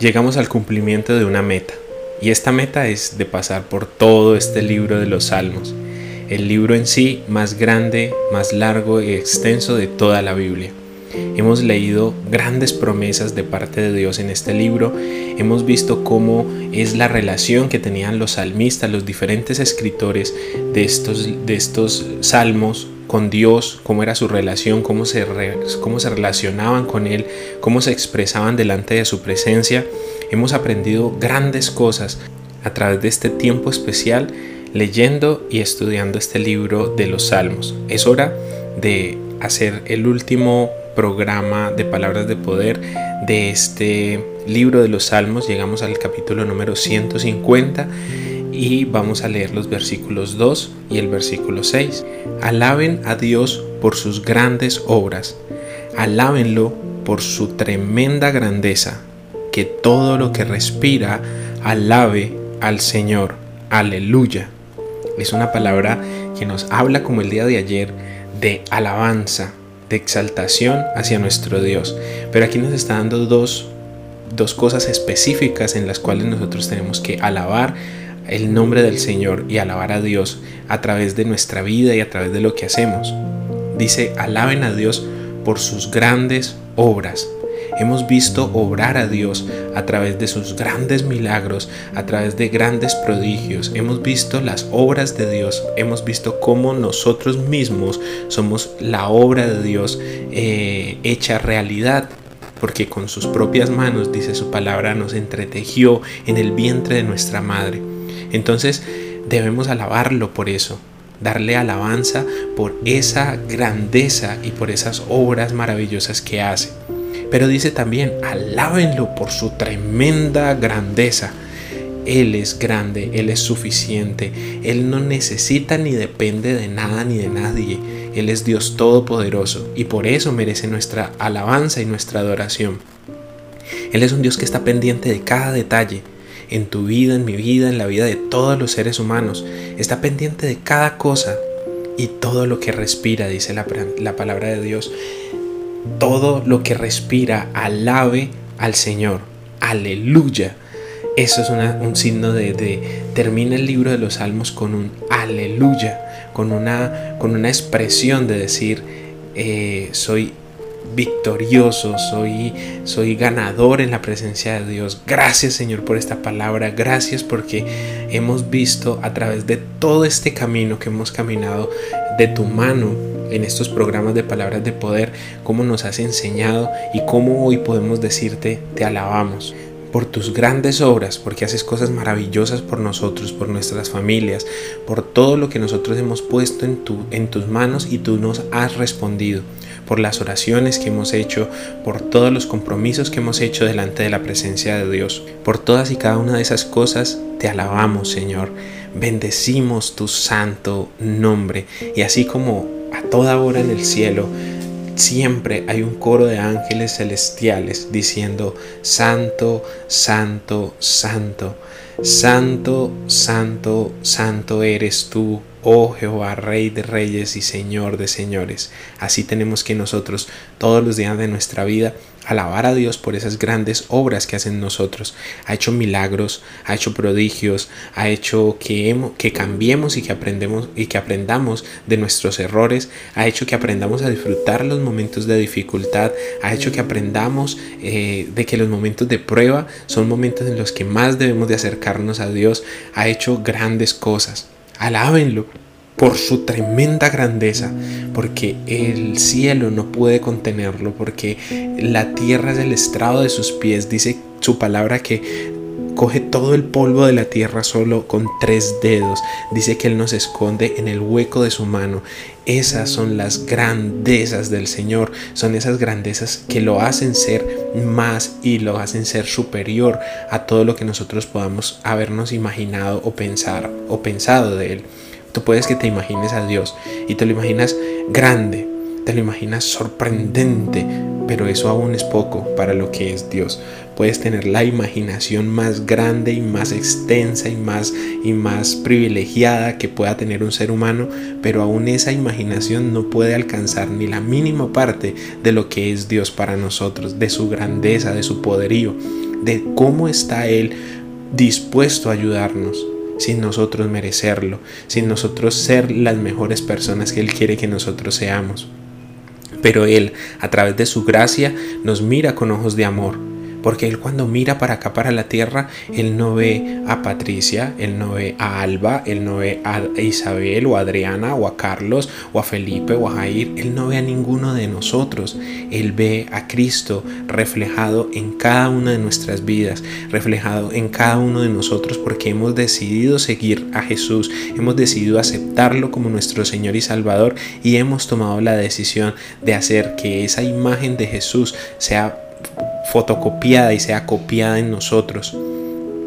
llegamos al cumplimiento de una meta, y esta meta es de pasar por todo este libro de los Salmos, el libro en sí más grande, más largo y extenso de toda la Biblia. Hemos leído grandes promesas de parte de Dios en este libro, hemos visto cómo es la relación que tenían los salmistas, los diferentes escritores de estos, de estos salmos con Dios, cómo era su relación, cómo se, cómo se relacionaban con Él, cómo se expresaban delante de su presencia. Hemos aprendido grandes cosas a través de este tiempo especial leyendo y estudiando este libro de los Salmos. Es hora de hacer el último programa de palabras de poder de este libro de los Salmos. Llegamos al capítulo número 150 y vamos a leer los versículos 2 y el versículo 6. Alaben a Dios por sus grandes obras, alábenlo por su tremenda grandeza, que todo lo que respira alabe al Señor. Aleluya. Es una palabra que nos habla como el día de ayer de alabanza, de exaltación hacia nuestro Dios. Pero aquí nos está dando dos, dos cosas específicas en las cuales nosotros tenemos que alabar el nombre del Señor y alabar a Dios a través de nuestra vida y a través de lo que hacemos. Dice, alaben a Dios por sus grandes obras. Hemos visto obrar a Dios a través de sus grandes milagros, a través de grandes prodigios. Hemos visto las obras de Dios. Hemos visto cómo nosotros mismos somos la obra de Dios eh, hecha realidad porque con sus propias manos, dice su palabra, nos entretejió en el vientre de nuestra madre. Entonces debemos alabarlo por eso, darle alabanza por esa grandeza y por esas obras maravillosas que hace. Pero dice también, alábenlo por su tremenda grandeza. Él es grande, Él es suficiente, Él no necesita ni depende de nada ni de nadie. Él es Dios Todopoderoso y por eso merece nuestra alabanza y nuestra adoración. Él es un Dios que está pendiente de cada detalle, en tu vida, en mi vida, en la vida de todos los seres humanos. Está pendiente de cada cosa y todo lo que respira, dice la, palabra de Dios. Todo lo que respira, alabe al Señor. Aleluya. Eso es un signo de, Termina el libro de los Salmos con un aleluya, con una, con una expresión de decir, eh, soy victorioso, soy, soy ganador en la presencia de Dios. Gracias Señor por esta palabra, gracias porque hemos visto a través de todo este camino que hemos caminado de tu mano en estos programas de palabras de poder, cómo nos has enseñado y cómo hoy podemos decirte, te alabamos por tus grandes obras, porque haces cosas maravillosas por nosotros, por nuestras familias, por todo lo que nosotros hemos puesto en, tu, en tus manos y tú nos has respondido, por las oraciones que hemos hecho, por todos los compromisos que hemos hecho delante de la presencia de Dios. Por todas y cada una de esas cosas te alabamos, Señor. Bendecimos tu santo nombre y así como a toda hora en el cielo, siempre hay un coro de ángeles celestiales diciendo, Santo, Santo, Santo, Santo, Santo, Santo eres tú, oh Jehová, Rey de reyes y Señor de señores. Así tenemos que nosotros todos los días de nuestra vida alabar a Dios por esas grandes obras que hacen nosotros. Ha hecho milagros, ha hecho prodigios, ha hecho que, que cambiemos y que, aprendemos, y que aprendamos de nuestros errores, ha hecho que aprendamos a disfrutar los momentos de dificultad, ha hecho que aprendamos eh, de que los momentos de prueba son momentos en los que más debemos de acercarnos a Dios, ha hecho grandes cosas. Alábenlo por su tremenda grandeza, porque el cielo no puede contenerlo, porque la tierra es el estrado de sus pies. Dice su palabra que coge todo el polvo de la tierra solo con tres dedos. Dice que Él nos esconde en el hueco de su mano. Esas son las grandezas del Señor. Son esas grandezas que lo hacen ser más y lo hacen ser superior a todo lo que nosotros podamos habernos imaginado o pensar o pensado de Él. Tú puedes que te imagines a Dios y te lo imaginas grande, te lo imaginas sorprendente, pero eso aún es poco para lo que es Dios. Puedes tener la imaginación más grande y más extensa y más y más privilegiada que pueda tener un ser humano, pero aún esa imaginación no puede alcanzar ni la mínima parte de lo que es Dios para nosotros, de su grandeza, de su poderío, de cómo está Él dispuesto a ayudarnos sin nosotros merecerlo, sin nosotros ser las mejores personas que Él quiere que nosotros seamos. Pero Él, a través de su gracia, nos mira con ojos de amor porque él cuando mira para acá, para la tierra, él no ve a Patricia, él no ve a Alba, él no ve a Isabel o a Adriana o a Carlos o a Felipe o a Jair, él no ve a ninguno de nosotros, él ve a Cristo reflejado en cada una de nuestras vidas, reflejado en cada uno de nosotros porque hemos decidido seguir a Jesús, hemos decidido aceptarlo como nuestro Señor y Salvador y hemos tomado la decisión de hacer que esa imagen de Jesús sea fotocopiada y sea copiada en nosotros.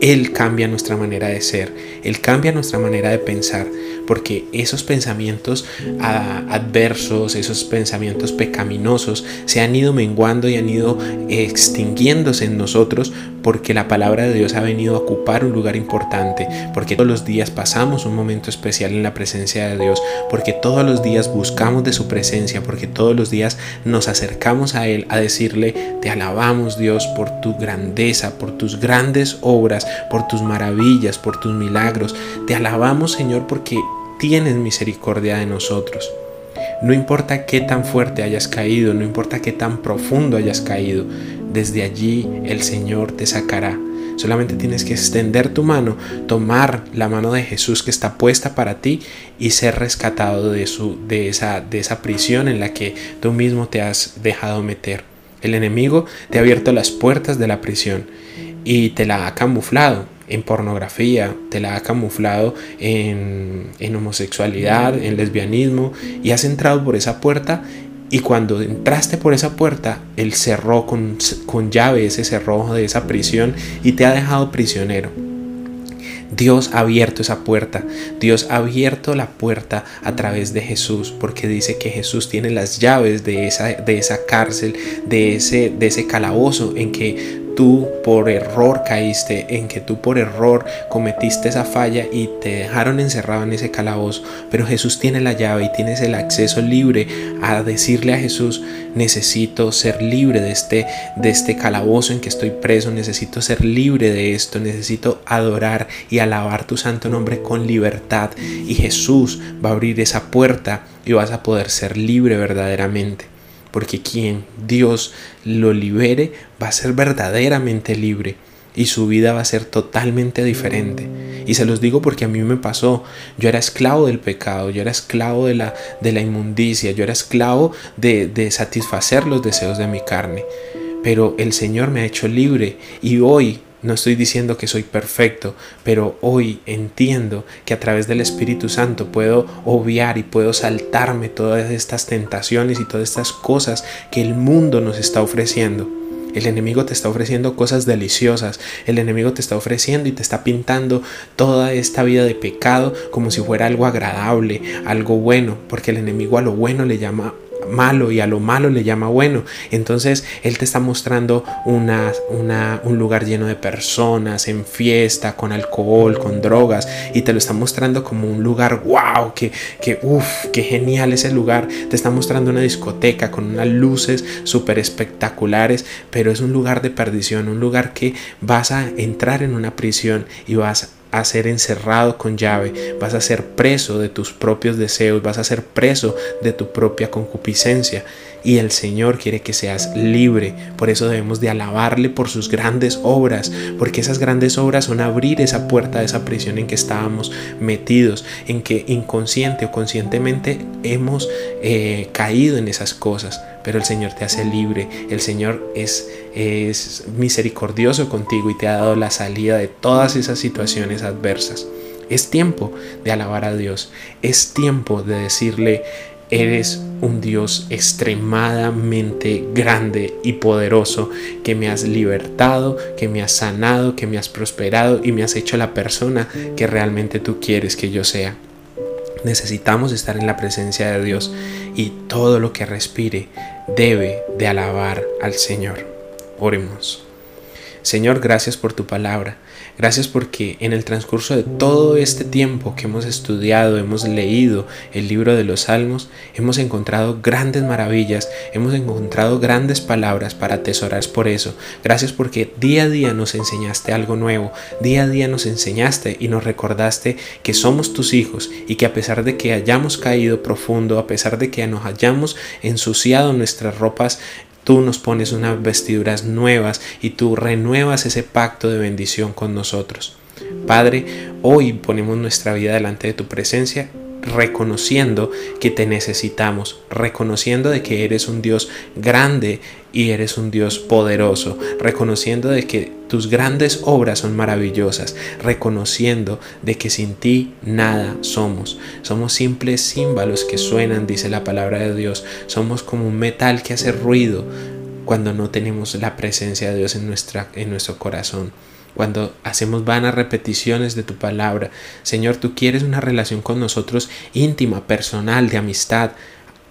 Él cambia nuestra manera de ser, Él cambia nuestra manera de pensar, porque esos pensamientos ah, adversos, esos pensamientos pecaminosos se han ido menguando y han ido extinguiéndose en nosotros porque la palabra de Dios ha venido a ocupar un lugar importante, porque todos los días pasamos un momento especial en la presencia de Dios, porque todos los días buscamos de su presencia, porque todos los días nos acercamos a Él a decirle, te alabamos Dios por tu grandeza, por tus grandes obras, por tus maravillas, por tus milagros, te alabamos Señor porque tienes misericordia de nosotros. No importa qué tan fuerte hayas caído, no importa qué tan profundo hayas caído, desde allí el Señor te sacará. Solamente tienes que extender tu mano, tomar la mano de Jesús que está puesta para ti y ser rescatado de, su, de, esa, de esa prisión en la que tú mismo te has dejado meter. El enemigo te ha abierto las puertas de la prisión y te la ha camuflado en pornografía, te la ha camuflado en, homosexualidad, en lesbianismo, y has entrado por esa puerta y cuando entraste por esa puerta, Él cerró con, con llave ese cerrojo de esa prisión y te ha dejado prisionero. Dios ha abierto esa puerta. Dios ha abierto la puerta a través de Jesús, porque dice que Jesús tiene las llaves de esa, de esa cárcel, de ese, de ese calabozo en que tú por error caíste, en que tú por error cometiste esa falla y te dejaron encerrado en ese calabozo. Pero Jesús tiene la llave y tienes el acceso libre a decirle a Jesús, necesito ser libre de este, de este calabozo en que estoy preso, necesito ser libre de esto, necesito adorar y alabar tu santo nombre con libertad. Y Jesús va a abrir esa puerta y vas a poder ser libre verdaderamente porque quien Dios lo libere va a ser verdaderamente libre y su vida va a ser totalmente diferente. Y se los digo porque a mí me pasó. Yo era esclavo del pecado, yo era esclavo de la, de la inmundicia, yo era esclavo de, de satisfacer los deseos de mi carne. Pero el Señor me ha hecho libre y hoy no estoy diciendo que soy perfecto, pero hoy entiendo que a través del Espíritu Santo puedo obviar y puedo saltarme todas estas tentaciones y todas estas cosas que el mundo nos está ofreciendo. El enemigo te está ofreciendo cosas deliciosas. El enemigo te está ofreciendo y te está pintando toda esta vida de pecado como si fuera algo agradable, algo bueno, porque el enemigo a lo bueno le llama malo y a lo malo le llama bueno. Entonces Él te está mostrando una, un lugar lleno de personas, en fiesta, con alcohol, con drogas, y te lo está mostrando como un lugar, wow, que, que uff, qué genial ese lugar. Te está mostrando una discoteca con unas luces súper espectaculares, pero es un lugar de perdición, un lugar que vas a entrar en una prisión y vas a ser encerrado con llave, vas a ser preso de tus propios deseos, vas a ser preso de tu propia concupiscencia. Y el Señor quiere que seas libre. Por eso debemos de alabarle por sus grandes obras, porque esas grandes obras son abrir esa puerta de esa prisión en que estábamos metidos, en que inconsciente o conscientemente hemos eh, caído en esas cosas pero el Señor te hace libre. El Señor es, es misericordioso contigo y te ha dado la salida de todas esas situaciones adversas. Es tiempo de alabar a Dios. Es tiempo de decirle, Eres un Dios extremadamente grande y poderoso que me has libertado, que me has sanado, que me has prosperado y me has hecho la persona que realmente tú quieres que yo sea. Necesitamos estar en la presencia de Dios y todo lo que respire debe de alabar al Señor. Oremos. Señor, gracias por tu palabra. Gracias porque en el transcurso de todo este tiempo que hemos estudiado, hemos leído el libro de los Salmos, hemos encontrado grandes maravillas, hemos encontrado grandes palabras para atesorar por eso. Gracias porque día a día nos enseñaste algo nuevo, día a día nos enseñaste y nos recordaste que somos tus hijos y que a pesar de que hayamos caído profundo, a pesar de que nos hayamos ensuciado nuestras ropas Tú nos pones unas vestiduras nuevas y tú renuevas ese pacto de bendición con nosotros. Padre, hoy ponemos nuestra vida delante de tu presencia reconociendo que te necesitamos, reconociendo de que eres un Dios grande y eres un Dios poderoso, reconociendo de que tus grandes obras son maravillosas, reconociendo de que sin ti nada somos. Somos simples címbalos que suenan, dice la palabra de Dios. Somos como un metal que hace ruido cuando no tenemos la presencia de Dios en, nuestra, en nuestro corazón cuando hacemos vanas repeticiones de tu palabra. Señor, tú quieres una relación con nosotros íntima, personal, de amistad.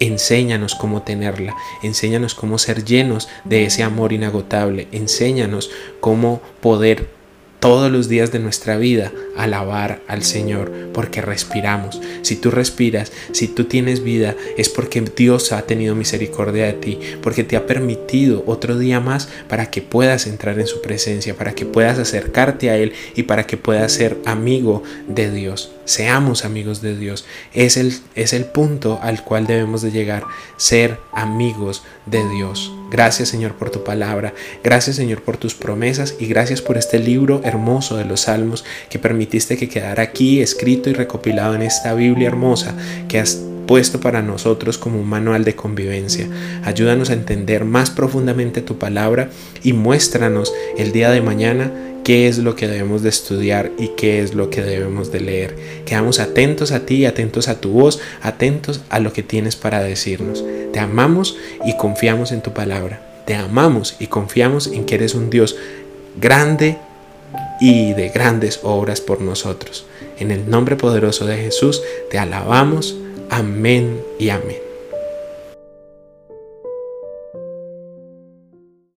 Enséñanos cómo tenerla, enséñanos cómo ser llenos de ese amor inagotable, enséñanos cómo poder todos los días de nuestra vida alabar al Señor porque respiramos. Si tú respiras, si tú tienes vida, es porque Dios ha tenido misericordia de ti, porque te ha permitido otro día más para que puedas entrar en su presencia, para que puedas acercarte a Él y para que puedas ser amigo de Dios. Seamos amigos de Dios. Es el, es el punto al cual debemos de llegar, ser amigos de Dios. Gracias Señor por tu palabra, gracias Señor por tus promesas y gracias por este libro hermoso de los salmos que permitiste que quedara aquí escrito y recopilado en esta Biblia hermosa que has puesto para nosotros como un manual de convivencia. Ayúdanos a entender más profundamente tu palabra y muéstranos el día de mañana qué es lo que debemos de estudiar y qué es lo que debemos de leer. Quedamos atentos a ti, atentos a tu voz, atentos a lo que tienes para decirnos. Te amamos y confiamos en tu palabra. Te amamos y confiamos en que eres un Dios grande y de grandes obras por nosotros. En el nombre poderoso de Jesús te alabamos. Amén y amén.